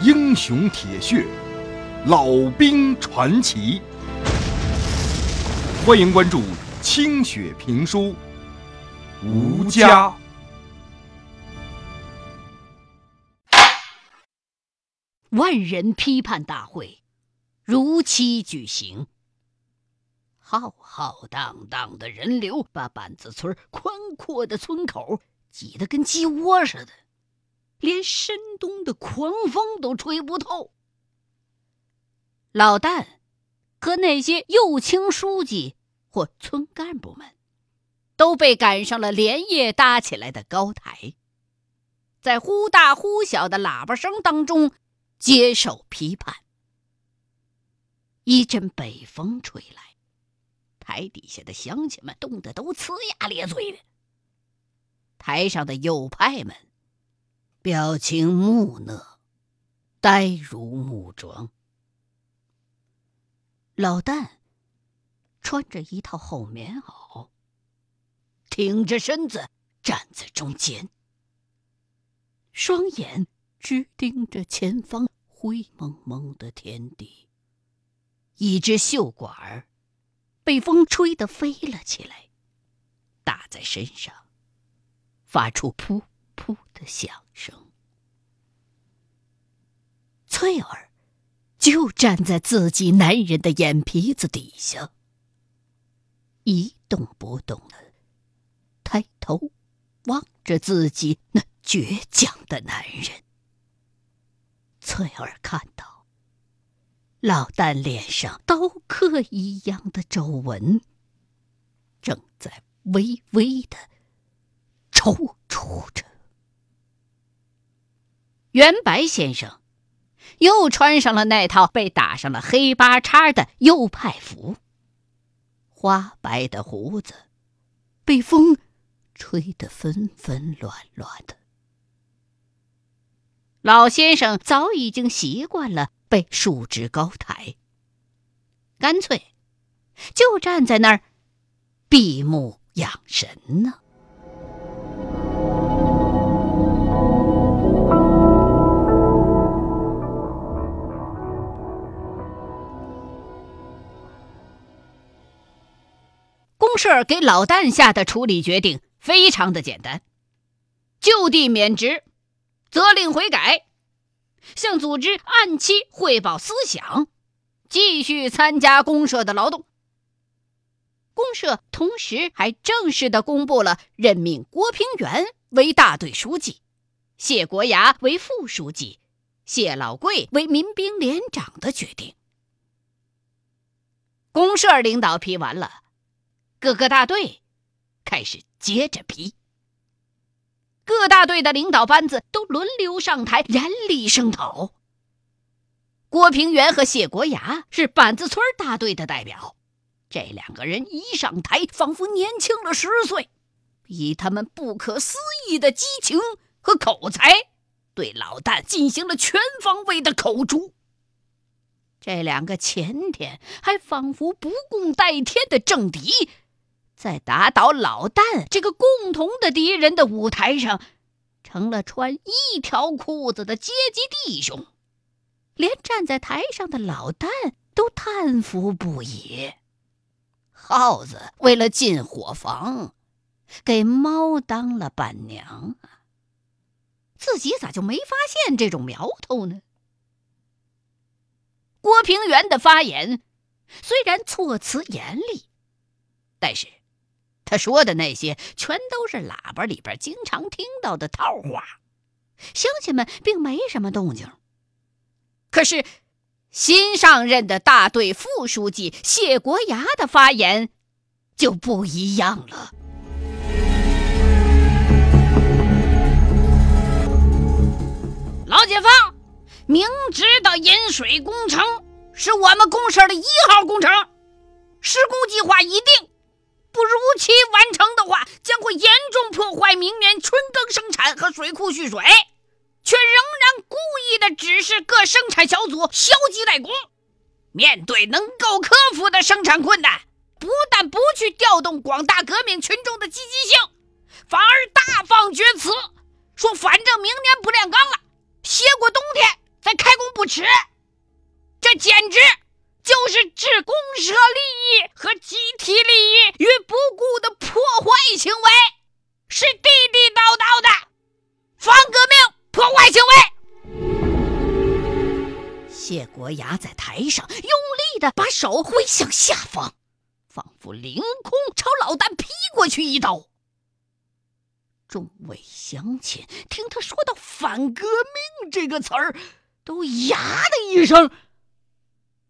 英雄铁血，老兵传奇。欢迎关注清雪评书《吴家》。万人批判大会如期举行，浩浩荡荡的人流把板子村宽阔的村口挤得跟鸡窝似的，连深冬的狂风都吹不透。老旦和那些右倾书记或村干部们都被赶上了连夜搭起来的高台，在忽大忽小的喇叭声当中。接受批判。一阵北风吹来，台底下的乡亲们冻得都呲牙咧嘴的。台上的右派们表情木讷，呆如木桩。老旦穿着一套厚棉袄，挺着身子站在中间，双眼。直盯着前方灰蒙蒙的天地，一只袖管儿被风吹得飞了起来，打在身上，发出噗噗的响声。翠儿就站在自己男人的眼皮子底下，一动不动的抬头望着自己那倔强的男人。翠儿看到老旦脸上刀刻一样的皱纹，正在微微的抽搐着。袁白先生又穿上了那套被打上了黑八叉的右派服，花白的胡子被风吹得纷纷乱乱的。老先生早已经习惯了被束之高台，干脆就站在那儿闭目养神呢。社给老旦下的处理决定非常的简单，就地免职。责令悔改，向组织按期汇报思想，继续参加公社的劳动。公社同时还正式的公布了任命郭平原为大队书记，谢国牙为副书记，谢老贵为民兵连长的决定。公社领导批完了，各个大队开始接着批。各大队的领导班子都轮流上台，严厉声讨。郭平原和谢国牙是板子村大队的代表，这两个人一上台，仿佛年轻了十岁，以他们不可思议的激情和口才，对老旦进行了全方位的口诛。这两个前天还仿佛不共戴天的政敌。在打倒老旦这个共同的敌人的舞台上，成了穿一条裤子的阶级弟兄，连站在台上的老旦都叹服不已。耗子为了进伙房，给猫当了伴娘啊！自己咋就没发现这种苗头呢？郭平原的发言虽然措辞严厉，但是。他说的那些全都是喇叭里边经常听到的套话，乡亲们并没什么动静。可是，新上任的大队副书记谢国牙的发言就不一样了。老解放，明知道引水工程是我们公社的一号工程，施工计划已定。不如期完成的话，将会严重破坏明年春耕生产和水库蓄水，却仍然故意的指示各生产小组消极怠工。面对能够克服的生产困难，不但不去调动广大革命群众的积极性，反而大放厥词，说反正明年不炼钢了，歇过冬天再开工不迟！这简直就是置公社利益和集体利益于不顾的破坏行为，是地地道道的反革命破坏行为。谢国牙在台上用力的把手挥向下方，仿佛凌空朝老旦劈过去一刀。众位乡亲听他说到“反革命”这个词儿，都呀的一声，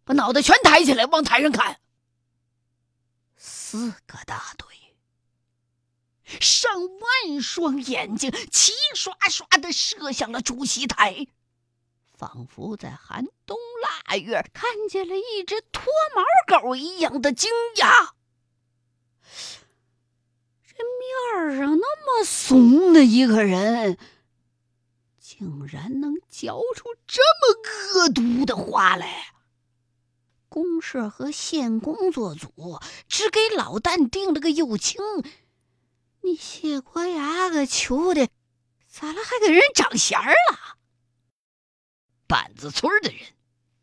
把脑袋全抬起来往台上看。四个大队，上万双眼睛齐刷刷的射向了主席台，仿佛在寒冬腊月看见了一只脱毛狗一样的惊讶。这面上那么怂的一个人，竟然能嚼出这么恶毒的话来！公社和县工作组只给老旦定了个右倾，你谢国牙个球的，咋了还给人长弦儿了？板子村的人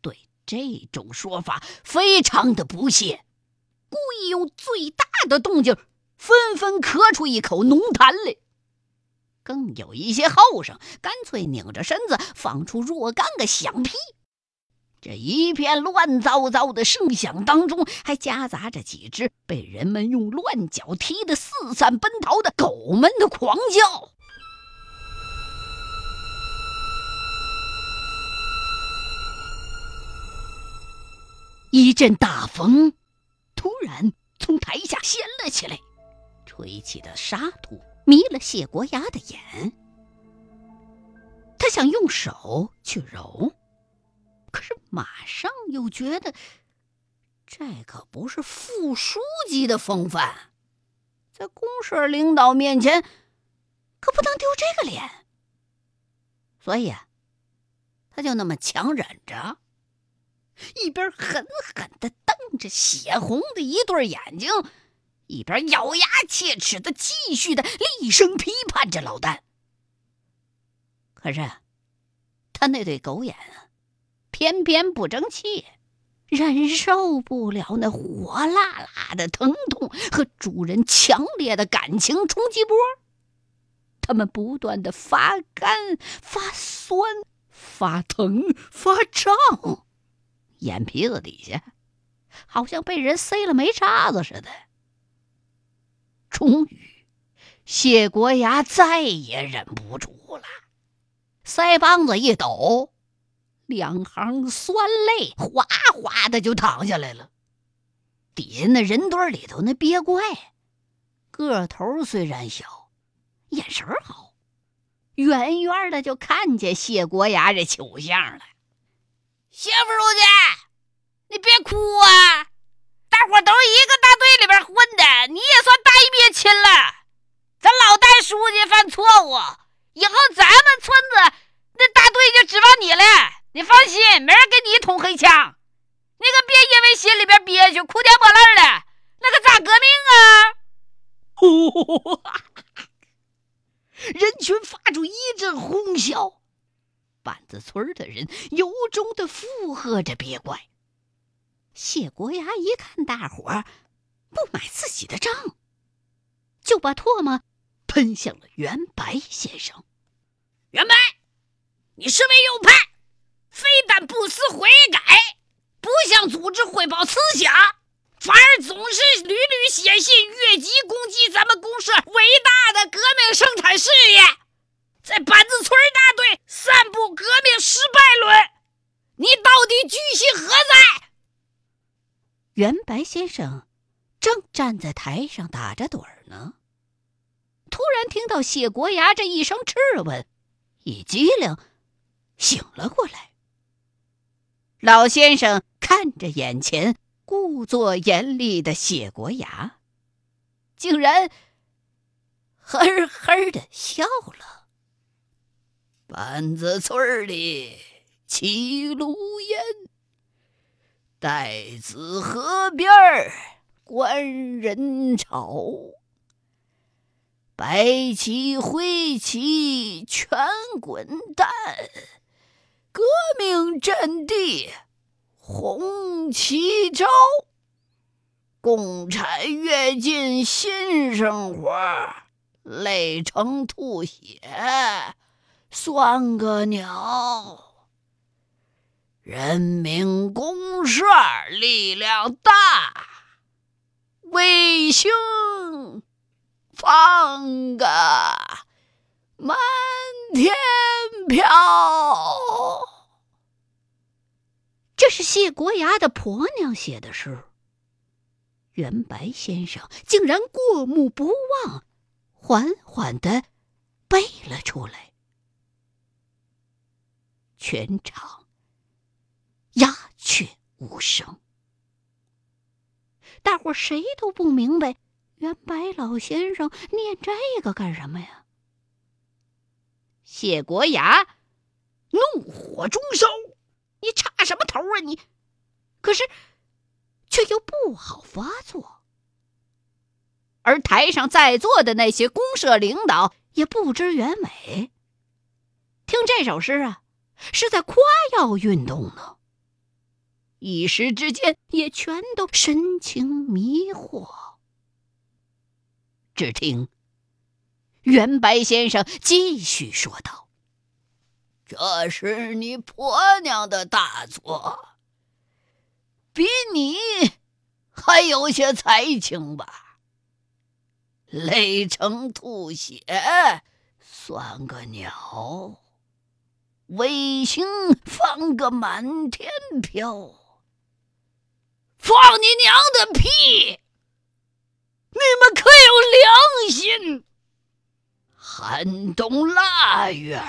对这种说法非常的不屑，故意用最大的动静。纷纷咳出一口浓痰来，更有一些后生干脆拧着身子放出若干个响屁。这一片乱糟糟的声响当中，还夹杂着几只被人们用乱脚踢得四散奔逃的狗们的狂叫。一阵大风突然从台下掀了起来。吹起的沙土迷了谢国牙的眼，他想用手去揉，马上又觉得这可不是副书记的风范，在公社领导面前可不能丢这个脸，所以啊，他就那么强忍着，一边狠狠的瞪着血红的一对眼睛。一边咬牙切齿的继续的厉声批判着老旦，可是他那对狗眼啊，偏偏不争气，忍受不了那火辣辣的疼痛和主人强烈的感情冲击波，他们不断的发干、发酸、发疼、发胀，眼皮子底下好像被人塞了煤渣子似的。终于，谢国牙再也忍不住了，腮帮子一抖，两行酸泪哗哗的就淌下来了。底下那人堆里头那鳖怪，个头虽然小，眼神好，远远的就看见谢国牙这糗相了。谢副书记，你别哭啊！大伙都是一个大队里边混的，你也算大义灭亲了。咱老戴书记犯错误，以后咱们村子那大队就指望你了。你放心，没人给你捅黑枪。你可别因为心里边憋屈，哭天抹泪的，那可咋革命啊？人群发出一阵哄笑，板子村的人由衷的附和着别怪。谢国牙一看大伙儿不买自己的账，就把唾沫喷向了袁白先生。袁白，你身为右派，非但不思悔改，不向组织汇报思想，反而总是屡屡写信越级攻击咱们公社伟大的革命生产事业，在板子村大队散布革命失败论，你到底居心何在？袁白先生正站在台上打着盹儿呢，突然听到谢国牙这一声质问，一激灵，醒了过来。老先生看着眼前故作严厉的谢国牙，竟然呵呵的笑了。板子村里齐炉烟。待子河边儿观人潮，白旗灰旗全滚蛋，革命阵地，红旗招。共产越进新生活，累成吐血算个鸟。人民公社力量大，卫星放个满天飘。这是谢国牙的婆娘写的诗。袁白先生竟然过目不忘，缓缓的背了出来。全场鸦雀无声，大伙谁都不明白袁白老先生念这个干什么呀？谢国牙怒火中烧：“你插什么头啊你！”可是。却又不好发作，而台上在座的那些公社领导也不知原委，听这首诗啊，是在夸耀运动呢。一时之间也全都神情迷惑。只听袁白先生继续说道：“这是你婆娘的大作。”比你还有些才情吧？累成吐血算个鸟，卫星放个满天飘。放你娘的屁！你们可有良心？寒冬腊月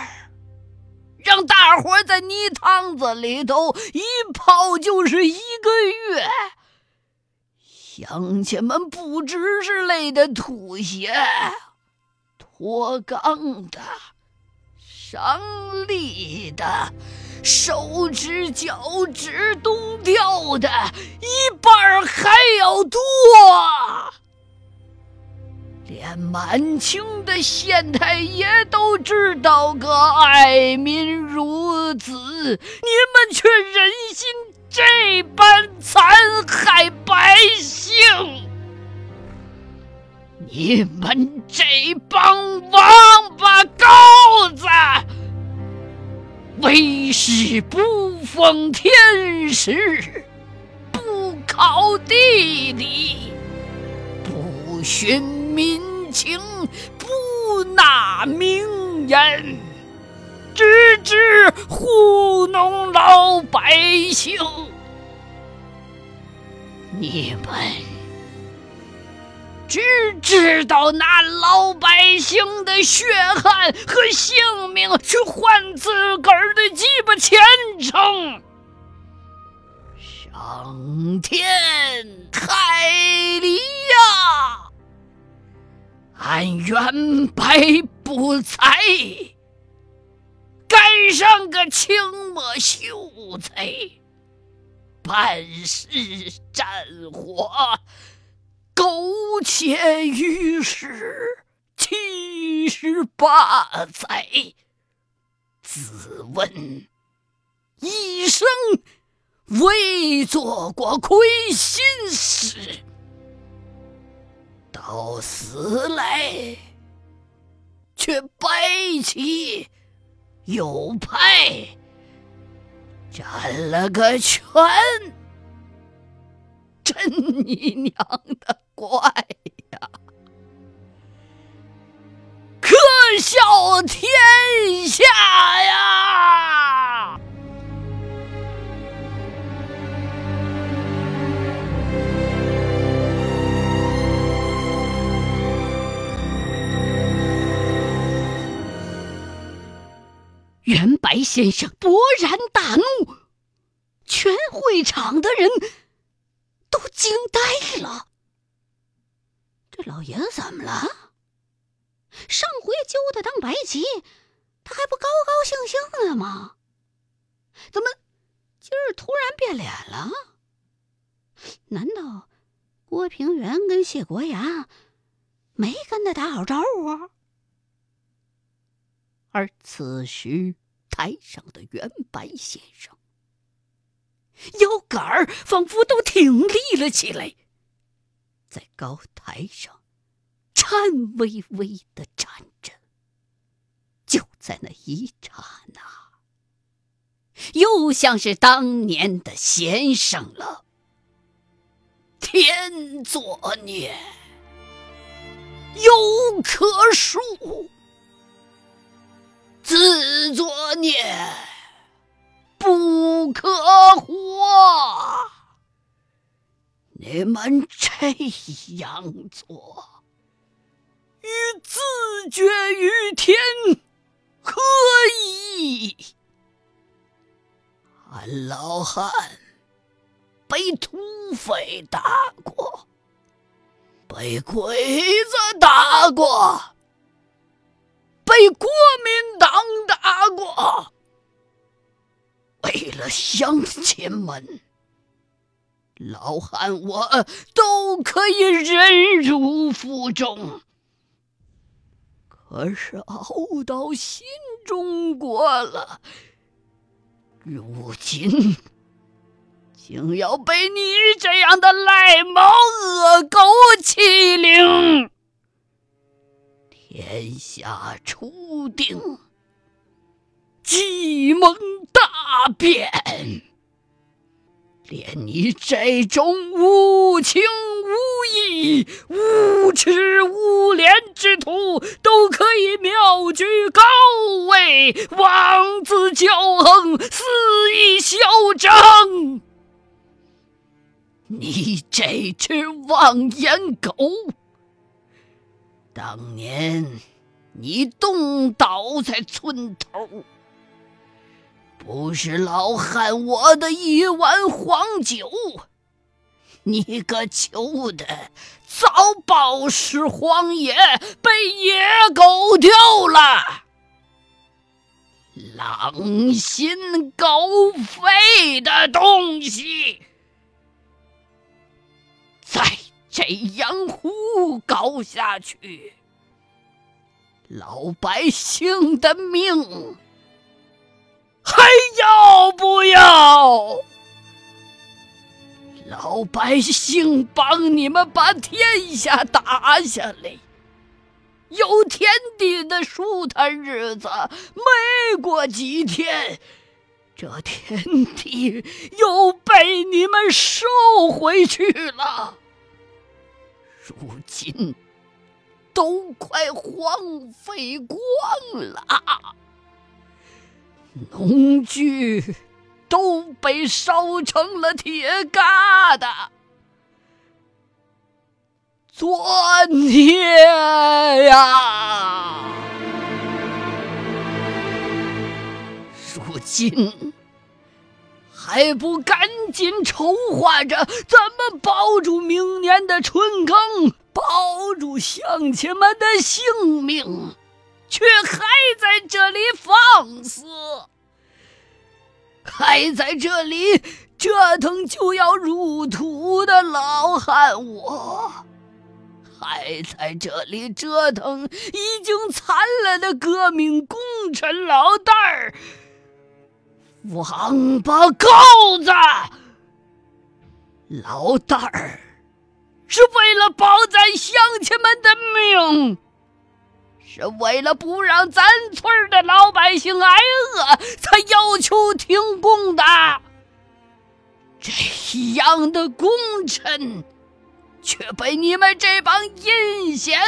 让大伙在泥塘子里头一泡就是一个月，乡亲们不只是累得吐血、脱肛的、伤力的、手指脚趾冻掉的，一半还要多。连满清的县太爷都知道个爱民如子，你们却忍心这般残害百姓！你们这帮王八羔子，为师不奉天时，不考地理，不寻。民情不纳名言，只知糊弄老百姓。你们只知道拿老百姓的血汗和性命去换自个儿的鸡巴前程。上天太理呀！俺原白不才，赶上个清末秀才，办事战火，苟且于世七十八载。自问一生未做过亏心事。到死来，却白起右派占了个全，真你娘的怪呀！可笑天下呀！袁白先生勃然大怒，全会场的人都惊呆了。这老爷子怎么了？上回揪他当白旗，他还不高高兴兴的吗？怎么今儿突然变脸了？难道郭平原跟谢国牙没跟他打好招呼？而此时，台上的袁白先生腰杆儿仿佛都挺立了起来，在高台上颤巍巍的站着。就在那一刹那，又像是当年的先生了。天作孽，犹可恕；自作孽。不可活！你们这样做，与自绝于天何以？俺老汉被土匪打过，被鬼子打过，被国民党打过。为了乡亲们，老汉我都可以忍辱负重。可是熬到新中国了，如今竟要被你这样的赖猫恶狗欺凌，天下初定。计谋大变，连你这种无情无义、无耻无廉之徒都可以妙居高位，妄自骄横，肆意嚣张。你这只妄言狗，当年你冻倒在村头。不是老汉我的一碗黄酒，你个求的早饱食荒野，被野狗丢了，狼心狗肺的东西！再这样胡搞下去，老百姓的命！不要？老百姓帮你们把天下打下来，有田地的舒坦日子，没过几天，这田地又被你们收回去了。如今都快荒废光了。农具都被烧成了铁疙瘩，作孽呀！如今还不赶紧筹划着怎么保住明年的春耕，保住乡亲们的性命？却还在这里放肆，还在这里折腾就要入土的老汉我，还在这里折腾已经残了的革命功臣老蛋儿，王八羔子！老蛋儿是为了保咱乡亲们的命。是为了不让咱村的老百姓挨饿，才要求停工的。这样的功臣，却被你们这帮阴险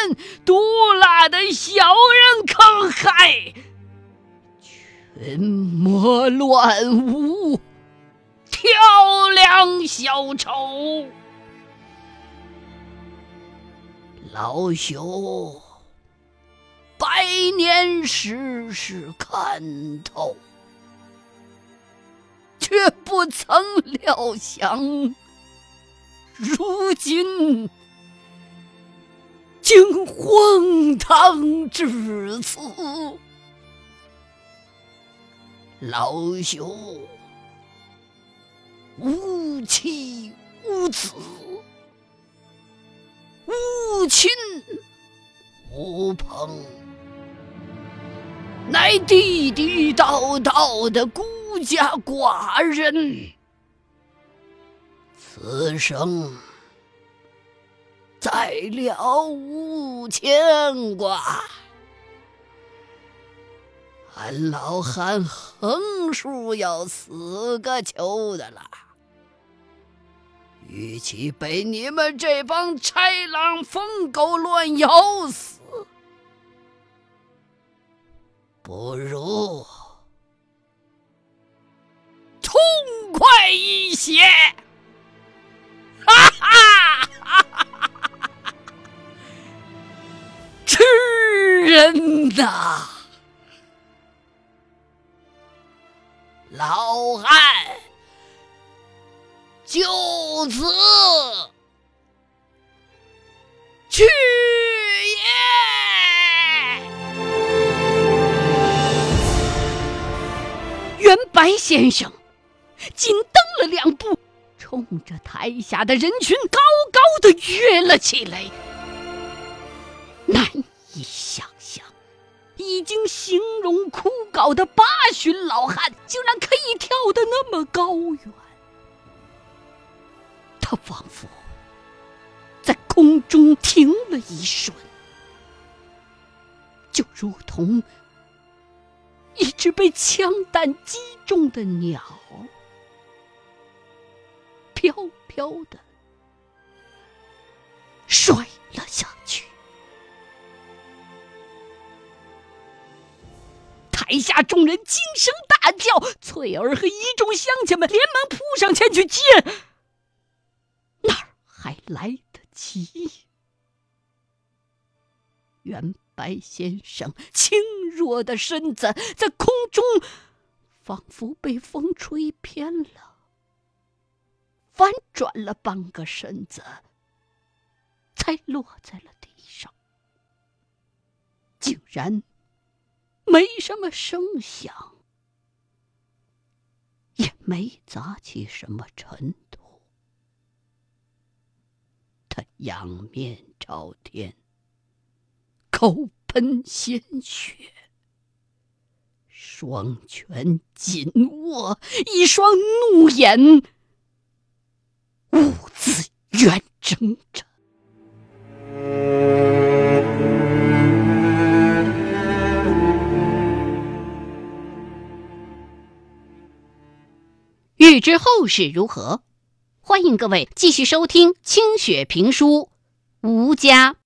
毒辣的小人坑害，群魔乱舞，挑梁小丑，老朽。百年世事看透，却不曾料想，如今竟荒唐至此。老朽无妻无子，无亲无朋。乃地地道道的孤家寡人，此生再了无牵挂。俺老汉横竖要死个球的了，与其被你们这帮豺狼疯狗乱咬死，不如痛快一些。哈哈！吃人呐！老汉就此去白先生紧蹬了两步，冲着台下的人群高高的跃了起来，难以想象。已经形容枯槁的八旬老汉，竟然可以跳得那么高远。他仿佛在空中停了一瞬，就如同一只被枪弹击中的鸟，飘飘的摔了下去。台下众人惊声大叫，翠儿和一众乡亲们连忙扑上前去接，哪儿还来得及？原白先生轻弱的身子在空中仿佛被风吹偏了，翻转了半个身子，才落在了地上，竟然。没什么声响，也没砸起什么尘土。他仰面朝天，口喷鲜血，双拳紧握，一双怒眼兀自圆睁着。欲知后事如何，欢迎各位继续收听清雪评书《吴家》。